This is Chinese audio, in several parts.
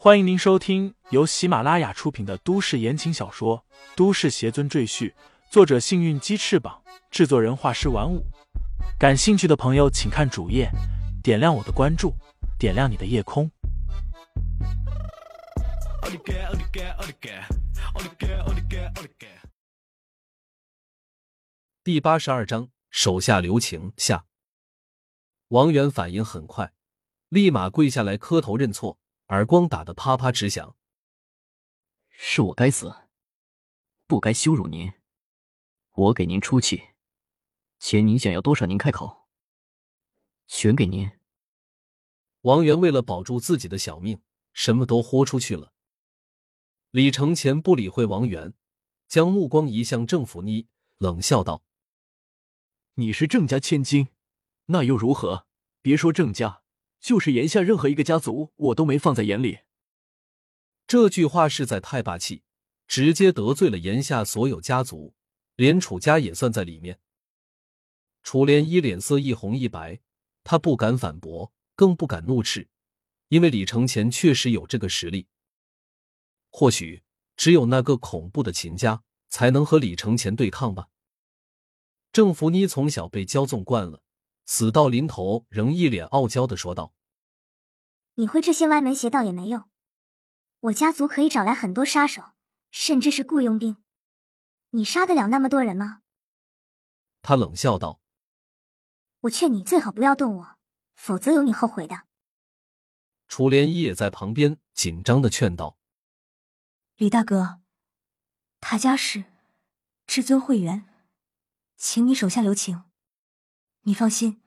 欢迎您收听由喜马拉雅出品的都市言情小说《都市邪尊赘婿》，作者：幸运鸡翅膀，制作人：画师玩五。感兴趣的朋友，请看主页，点亮我的关注，点亮你的夜空。第八十二章，手下留情下。王源反应很快，立马跪下来磕头认错。耳光打得啪啪直响，是我该死，不该羞辱您。我给您出气，钱您想要多少，您开口，全给您。王源为了保住自己的小命，什么都豁出去了。李承前不理会王源，将目光移向郑福妮，冷笑道：“你是郑家千金，那又如何？别说郑家。”就是炎下任何一个家族，我都没放在眼里。这句话实在太霸气，直接得罪了炎下所有家族，连楚家也算在里面。楚莲衣脸色一红一白，他不敢反驳，更不敢怒斥，因为李承前确实有这个实力。或许只有那个恐怖的秦家才能和李承前对抗吧。郑福妮从小被骄纵惯了。死到临头，仍一脸傲娇的说道：“你会这些歪门邪道也没用，我家族可以找来很多杀手，甚至是雇佣兵，你杀得了那么多人吗？”他冷笑道：“我劝你最好不要动我，否则有你后悔的。”楚莲衣也在旁边紧张的劝道：“李大哥，他家是至尊会员，请你手下留情。”你放心，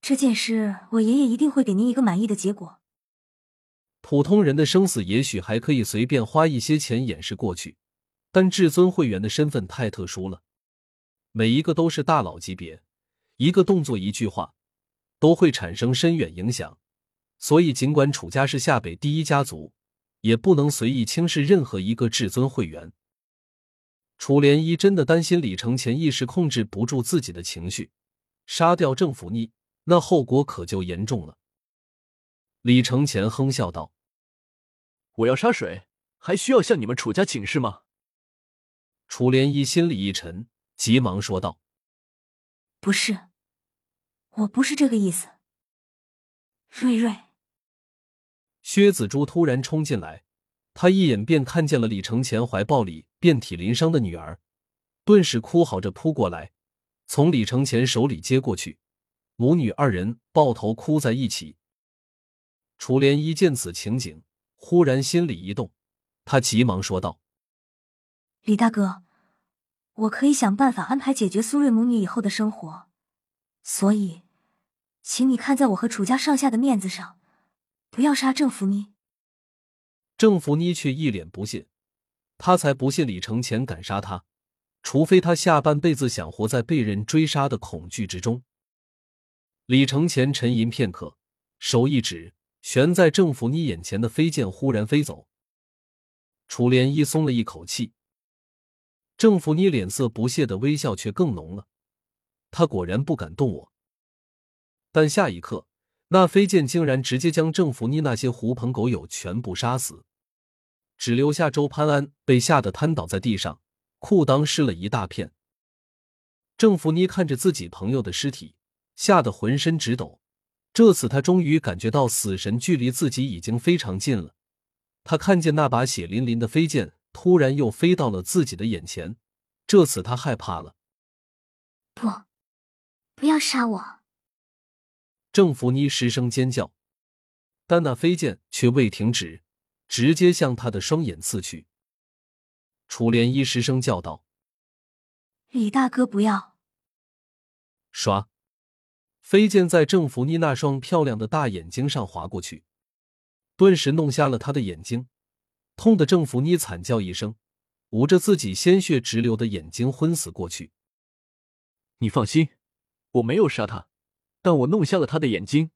这件事我爷爷一定会给您一个满意的结果。普通人的生死也许还可以随便花一些钱掩饰过去，但至尊会员的身份太特殊了，每一个都是大佬级别，一个动作、一句话都会产生深远影响。所以，尽管楚家是夏北第一家族，也不能随意轻视任何一个至尊会员。楚莲衣真的担心李承前一时控制不住自己的情绪。杀掉郑福妮，那后果可就严重了。李承前哼笑道：“我要杀谁，还需要向你们楚家请示吗？”楚莲衣心里一沉，急忙说道：“不是，我不是这个意思。”瑞瑞，薛子珠突然冲进来，他一眼便看见了李承前怀抱里遍体鳞伤的女儿，顿时哭嚎着扑过来。从李承前手里接过去，母女二人抱头哭在一起。楚莲一见此情景，忽然心里一动，他急忙说道：“李大哥，我可以想办法安排解决苏瑞母女以后的生活，所以，请你看在我和楚家上下的面子上，不要杀郑福妮。”郑福妮却一脸不信，他才不信李承前敢杀他。除非他下半辈子想活在被人追杀的恐惧之中。李承前沉吟片刻，手一指，悬在郑福妮眼前的飞剑忽然飞走。楚莲衣松了一口气。郑福妮脸色不屑的微笑却更浓了。他果然不敢动我。但下一刻，那飞剑竟然直接将郑福妮那些狐朋狗友全部杀死，只留下周潘安被吓得瘫倒在地上。裤裆湿了一大片。郑福妮看着自己朋友的尸体，吓得浑身直抖。这次他终于感觉到死神距离自己已经非常近了。他看见那把血淋淋的飞剑突然又飞到了自己的眼前，这次他害怕了。不，不要杀我！郑福妮失声尖叫，但那飞剑却未停止，直接向他的双眼刺去。楚莲衣失声叫道：“李大哥，不要！”唰，飞剑在郑福妮那双漂亮的大眼睛上划过去，顿时弄瞎了她的眼睛，痛的郑福妮惨叫一声，捂着自己鲜血直流的眼睛昏死过去。你放心，我没有杀他，但我弄瞎了他的眼睛，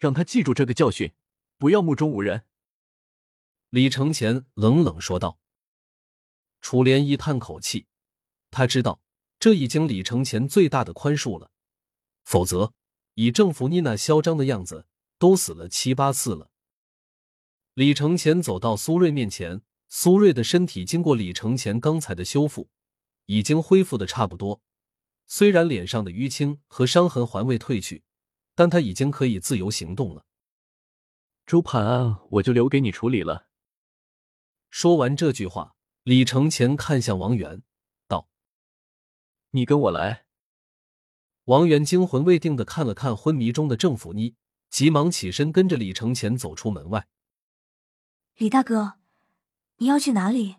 让他记住这个教训，不要目中无人。”李承前冷冷说道。楚莲一叹口气，他知道这已经李承前最大的宽恕了，否则以郑福妮那嚣张的样子，都死了七八次了。李承前走到苏瑞面前，苏瑞的身体经过李承前刚才的修复，已经恢复的差不多。虽然脸上的淤青和伤痕还未褪去，但他已经可以自由行动了。周判案，我就留给你处理了。说完这句话，李承前看向王源，道：“你跟我来。”王源惊魂未定的看了看昏迷中的郑福妮，急忙起身跟着李承前走出门外。李大哥，你要去哪里？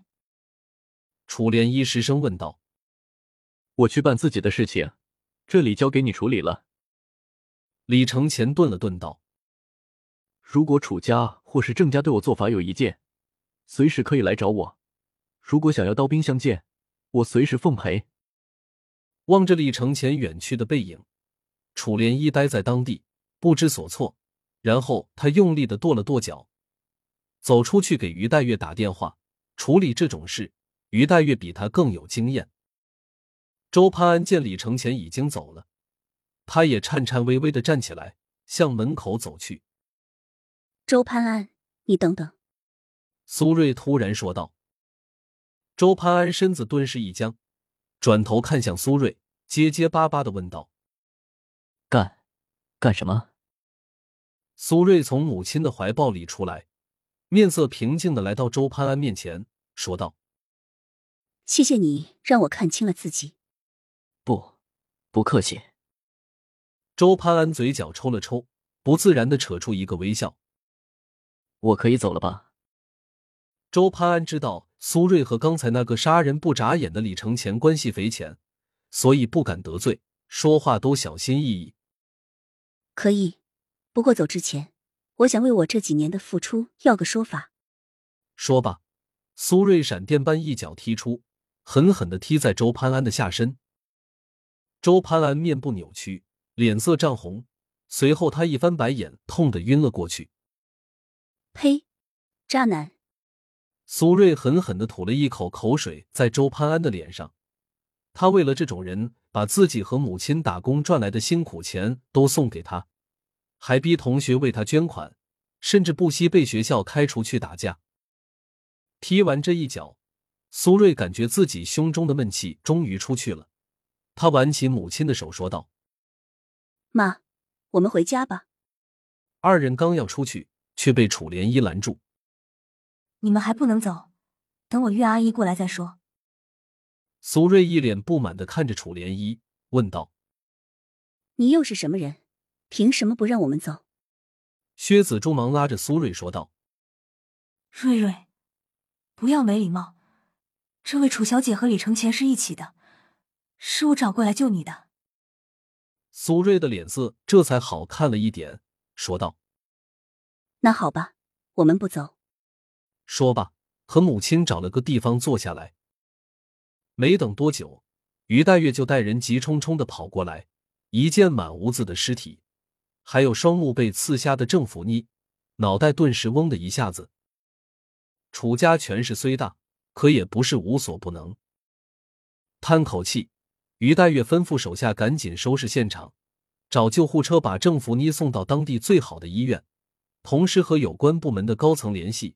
楚莲衣失声问道。我去办自己的事情，这里交给你处理了。李承前顿了顿道：“如果楚家或是郑家对我做法有意见，随时可以来找我。如果想要刀兵相见，我随时奉陪。”望着李承前远去的背影，楚莲依呆在当地不知所措。然后他用力的跺了跺脚，走出去给于黛月打电话。处理这种事，于黛月比他更有经验。周潘安见李承前已经走了，他也颤颤巍巍的站起来，向门口走去。周潘安，你等等！苏瑞突然说道。周潘安身子顿时一僵，转头看向苏瑞，结结巴巴的问道：“干，干什么？”苏瑞从母亲的怀抱里出来，面色平静的来到周潘安面前，说道：“谢谢你让我看清了自己。”不，不客气。周潘安嘴角抽了抽，不自然的扯出一个微笑。我可以走了吧？周潘安知道苏瑞和刚才那个杀人不眨眼的李承前关系匪浅，所以不敢得罪，说话都小心翼翼。可以，不过走之前，我想为我这几年的付出要个说法。说吧，苏瑞闪电般一脚踢出，狠狠的踢在周潘安的下身。周潘安面部扭曲，脸色涨红，随后他一翻白眼，痛得晕了过去。呸！渣男！苏瑞狠狠的吐了一口口水在周潘安的脸上。他为了这种人，把自己和母亲打工赚来的辛苦钱都送给他，还逼同学为他捐款，甚至不惜被学校开除去打架。踢完这一脚，苏瑞感觉自己胸中的闷气终于出去了。他挽起母亲的手，说道：“妈，我们回家吧。”二人刚要出去，却被楚莲衣拦住：“你们还不能走，等我岳阿姨过来再说。”苏瑞一脸不满的看着楚涟漪，问道：“你又是什么人？凭什么不让我们走？”薛子珠忙拉着苏瑞说道：“瑞瑞，不要没礼貌。这位楚小姐和李承前是一起的。”是我找过来救你的。苏瑞的脸色这才好看了一点，说道：“那好吧，我们不走。”说罢，和母亲找了个地方坐下来。没等多久，于黛月就带人急冲冲的跑过来，一见满屋子的尸体，还有双目被刺瞎的郑福妮，脑袋顿时嗡的一下子。楚家权势虽大，可也不是无所不能。叹口气。于黛月吩咐手下赶紧收拾现场，找救护车把郑福妮送到当地最好的医院，同时和有关部门的高层联系，